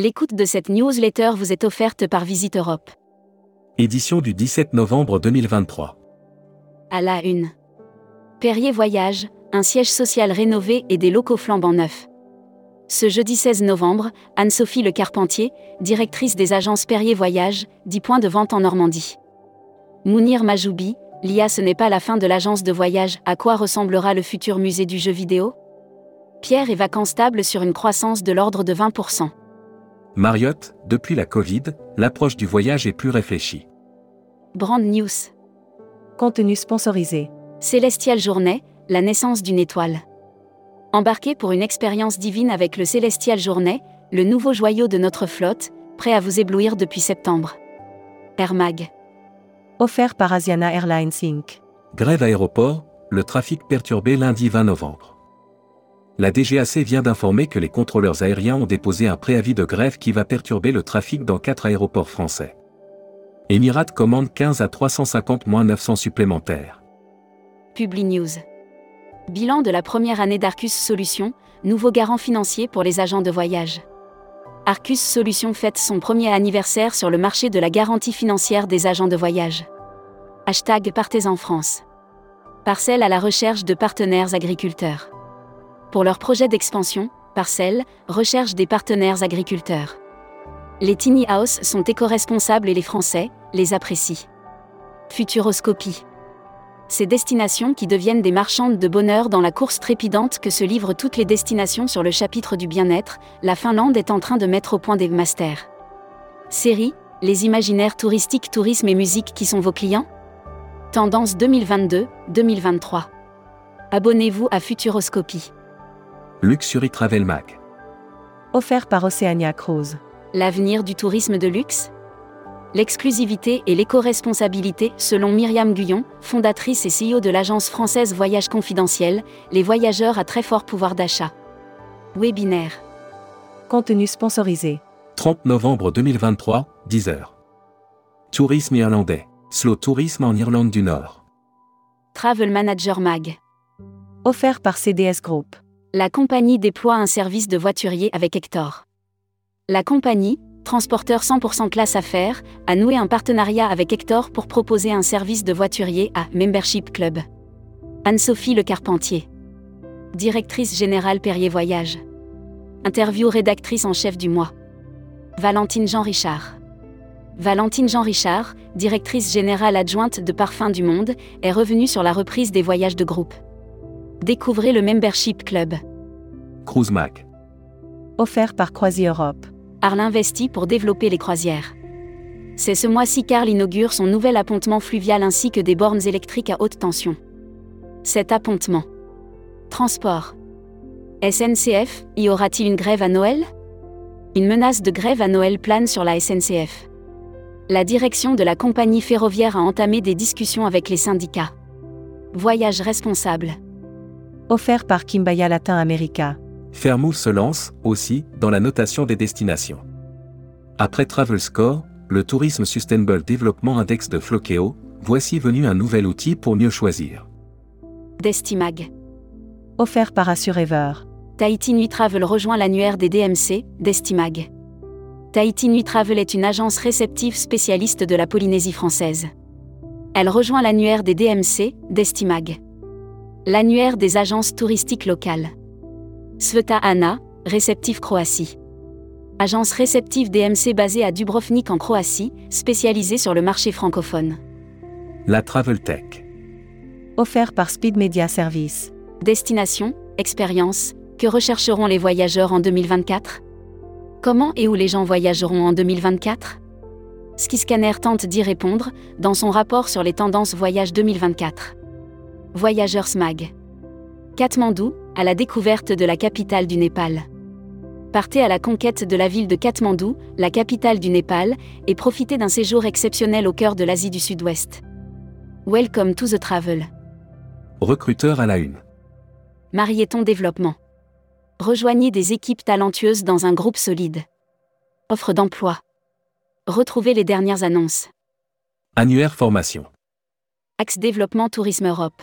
L'écoute de cette newsletter vous est offerte par Visite Europe. Édition du 17 novembre 2023. À la une. Perrier Voyage, un siège social rénové et des locaux flambant neufs. Ce jeudi 16 novembre, Anne-Sophie Le Carpentier, directrice des agences Perrier Voyage, 10 points de vente en Normandie. Mounir Majoubi, l'IA ce n'est pas la fin de l'agence de voyage, à quoi ressemblera le futur musée du jeu vidéo? Pierre et vacances stables sur une croissance de l'ordre de 20%. Marriott, depuis la Covid, l'approche du voyage est plus réfléchie. Brand News. Contenu sponsorisé. Célestial Journée, la naissance d'une étoile. Embarquez pour une expérience divine avec le Célestial Journée, le nouveau joyau de notre flotte, prêt à vous éblouir depuis septembre. Air Mag. Offert par Asiana Airlines Inc. Grève aéroport, le trafic perturbé lundi 20 novembre la DGAC vient d'informer que les contrôleurs aériens ont déposé un préavis de grève qui va perturber le trafic dans quatre aéroports français. Emirates commande 15 à 350 900 supplémentaires. Publi News. Bilan de la première année d'Arcus Solutions, nouveau garant financier pour les agents de voyage. Arcus Solutions fête son premier anniversaire sur le marché de la garantie financière des agents de voyage. Hashtag Partez en France. Parcelle à la recherche de partenaires agriculteurs. Pour leur projet d'expansion, Parcelle recherche des partenaires agriculteurs. Les tiny house sont éco-responsables et les Français les apprécient. Futuroscopie. Ces destinations qui deviennent des marchandes de bonheur dans la course trépidante que se livrent toutes les destinations sur le chapitre du bien-être, la Finlande est en train de mettre au point des masters. Série, les imaginaires touristiques, tourisme et musique qui sont vos clients? Tendance 2022-2023. Abonnez-vous à Futuroscopie. Luxury Travel Mag. Offert par Oceania Cruise. L'avenir du tourisme de luxe? L'exclusivité et l'éco-responsabilité, selon Myriam Guyon, fondatrice et CEO de l'agence française Voyage Confidentiel, les voyageurs à très fort pouvoir d'achat. Webinaire. Contenu sponsorisé. 30 novembre 2023, 10h. Tourisme irlandais. Slow Tourisme en Irlande du Nord. Travel Manager Mag. Offert par CDS Group. La compagnie déploie un service de voiturier avec Hector. La compagnie, transporteur 100% classe affaires, a noué un partenariat avec Hector pour proposer un service de voiturier à Membership Club. Anne-Sophie Le Carpentier. Directrice générale Perrier Voyage. Interview rédactrice en chef du mois. Valentine Jean-Richard. Valentine Jean-Richard, directrice générale adjointe de Parfums du Monde, est revenue sur la reprise des voyages de groupe. Découvrez le Membership Club. Cruise Mac. Offert par Croisi Europe. Arles investit pour développer les croisières. C'est ce mois-ci qu'Arles inaugure son nouvel appontement fluvial ainsi que des bornes électriques à haute tension. Cet appontement. Transport. SNCF, y aura-t-il une grève à Noël? Une menace de grève à Noël plane sur la SNCF. La direction de la compagnie ferroviaire a entamé des discussions avec les syndicats. Voyage responsable offert par Kimbaya Latin America. Fairmouth se lance, aussi, dans la notation des destinations. Après Travel Score, le Tourisme Sustainable Development Index de Flokeo, voici venu un nouvel outil pour mieux choisir. Destimag. Offert par Assurever. Tahiti Nuit Travel rejoint l'annuaire des DMC, Destimag. Tahiti Nuit Travel est une agence réceptive spécialiste de la Polynésie française. Elle rejoint l'annuaire des DMC, Destimag l'annuaire des agences touristiques locales. Sveta Ana, réceptif Croatie. Agence réceptive DMC basée à Dubrovnik en Croatie, spécialisée sur le marché francophone. La Travel Tech. Offert par Speed Media Service. Destination, expérience, que rechercheront les voyageurs en 2024 Comment et où les gens voyageront en 2024 Skiscanner tente d'y répondre dans son rapport sur les tendances voyage 2024. Voyageurs Smag. Katmandou, à la découverte de la capitale du Népal. Partez à la conquête de la ville de Katmandou, la capitale du Népal, et profitez d'un séjour exceptionnel au cœur de l'Asie du Sud-Ouest. Welcome to the travel. Recruteur à la une. Marieton Développement. Rejoignez des équipes talentueuses dans un groupe solide. Offre d'emploi. Retrouvez les dernières annonces. Annuaire formation. Axe Développement Tourisme Europe.